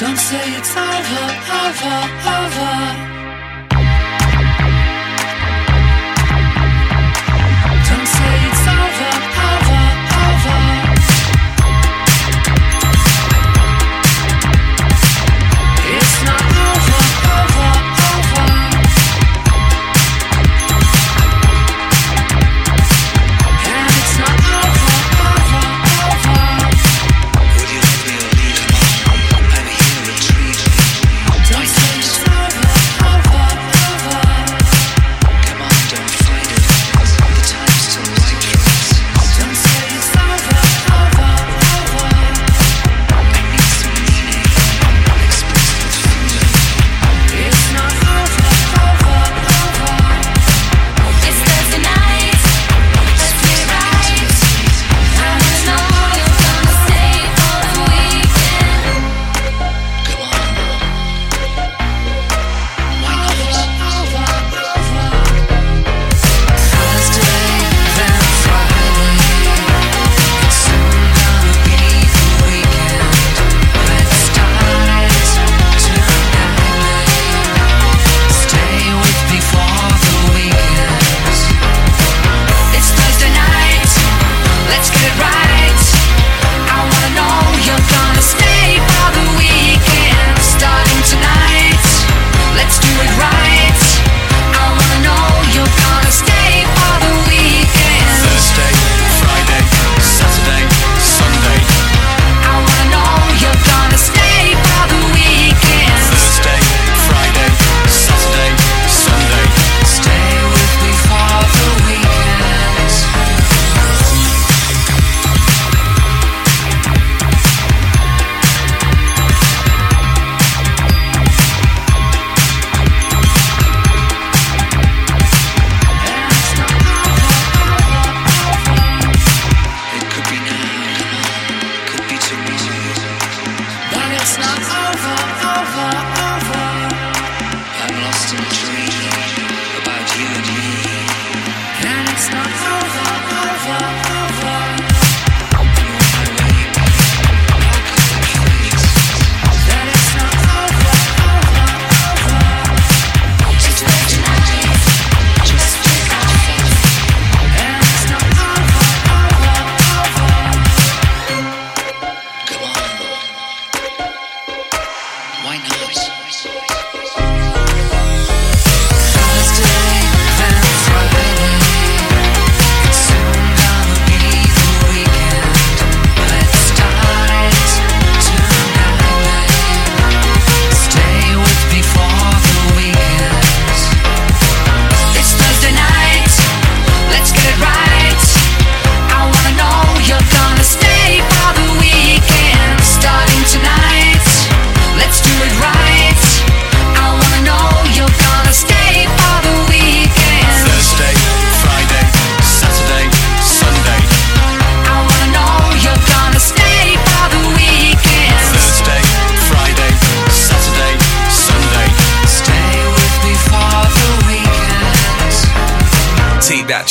Don't say it's over, over, over.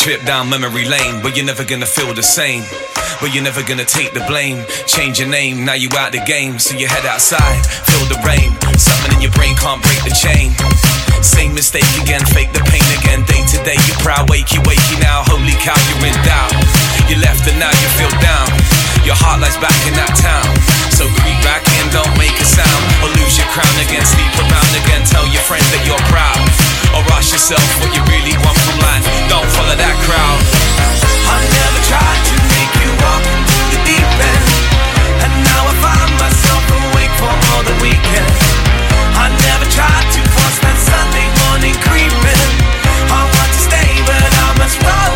trip down memory lane, but you're never gonna feel the same. But you're never gonna take the blame. Change your name, now you out the game. So you head outside, feel the rain. Something in your brain can't break the chain. Same mistake again, fake the pain again. Day to day, you proud, wakey, wakey now. Holy cow, you're in doubt. You left and now you feel down. Your heart lies back in that town. So creep back in, don't make a sound. Or lose your crown again, sleep around again. Tell your friends that you're proud. Or ask yourself what you really want from life. Don't follow that crowd. I never tried to make you walk into the deep end. And now I find myself awake for all the weekend. I never tried to force that Sunday morning creeping. I want to stay, but I must run.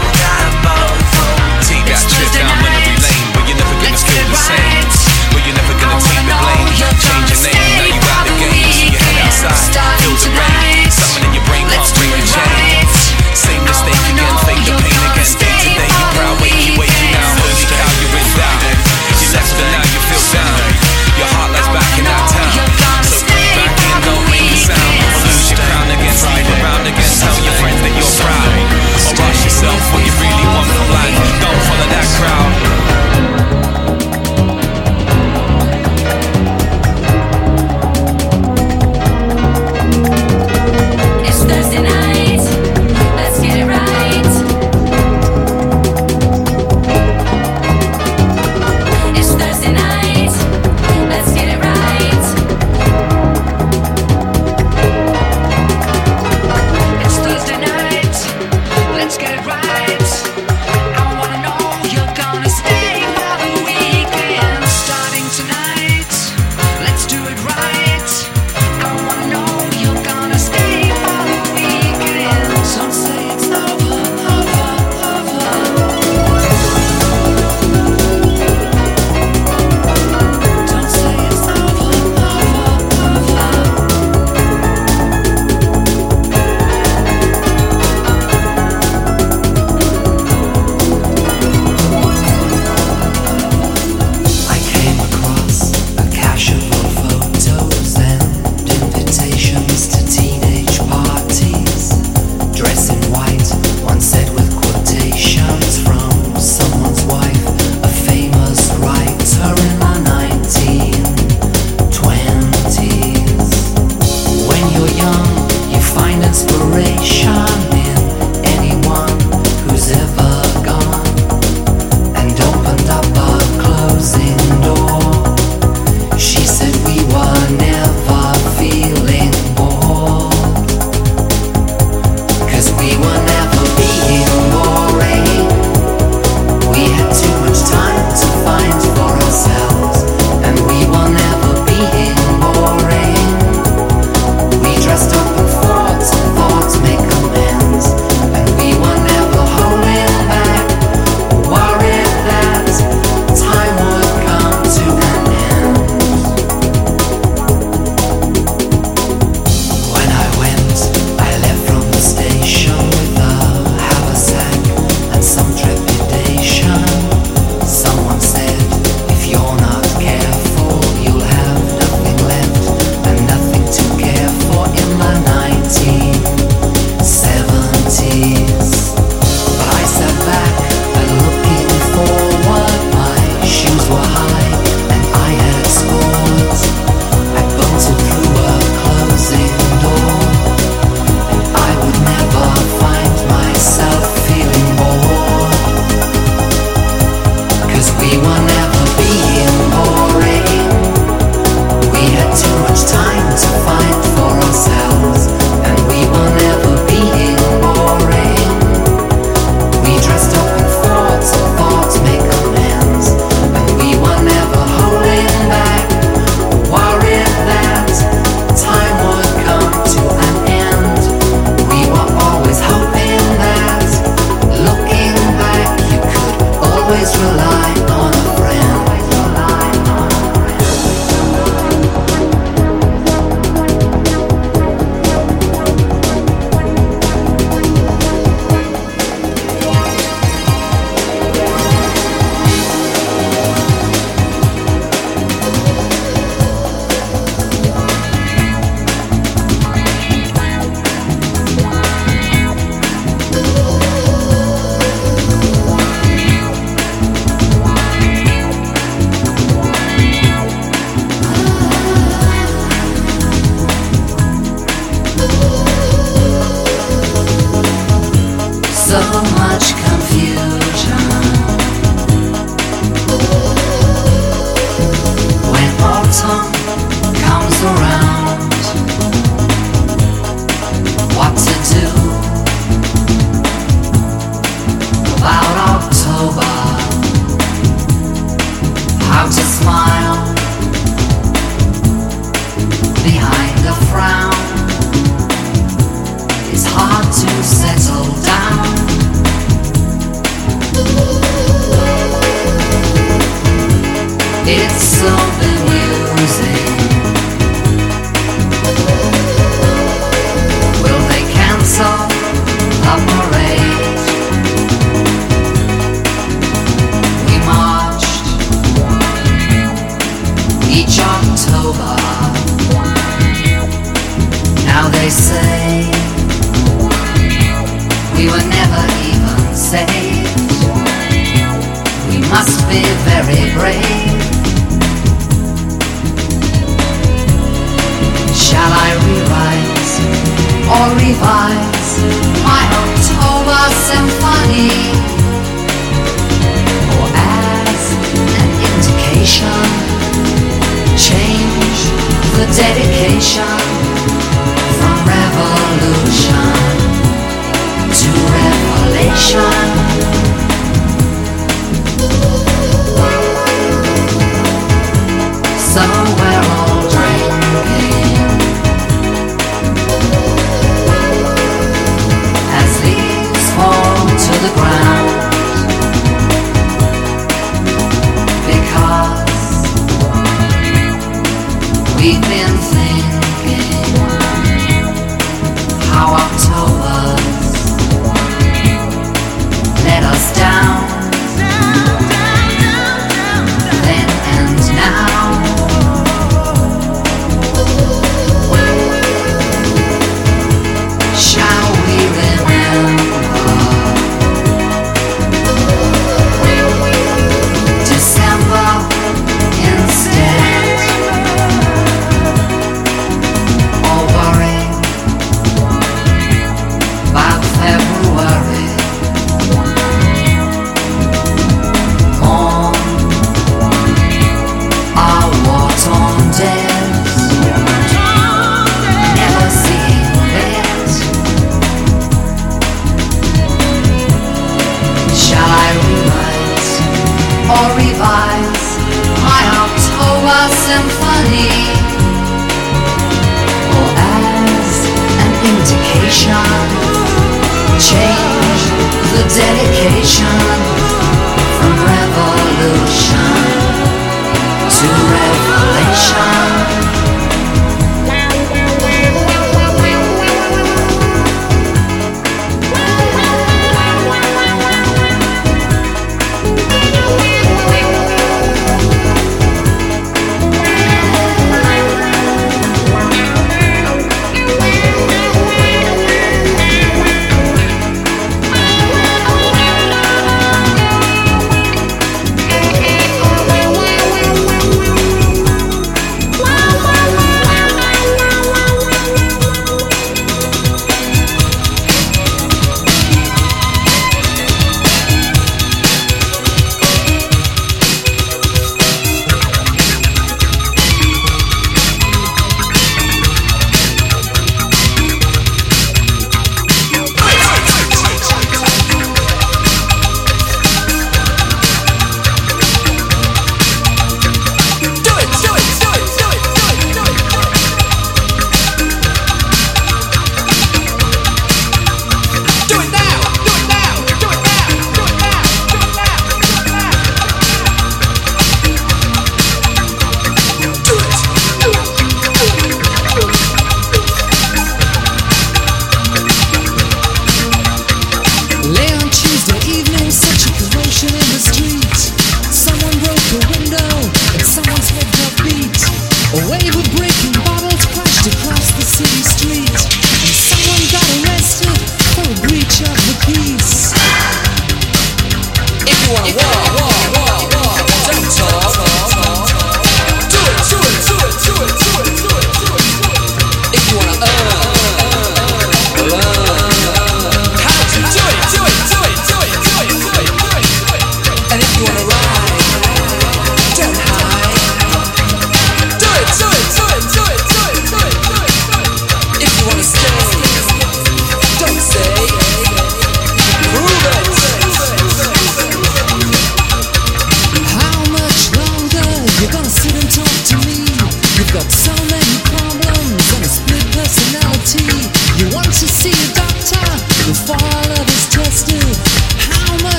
It's so amusing. Will they cancel our parade? we're all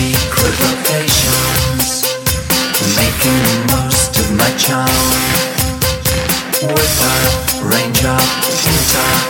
secret locations Making the most of my charm range time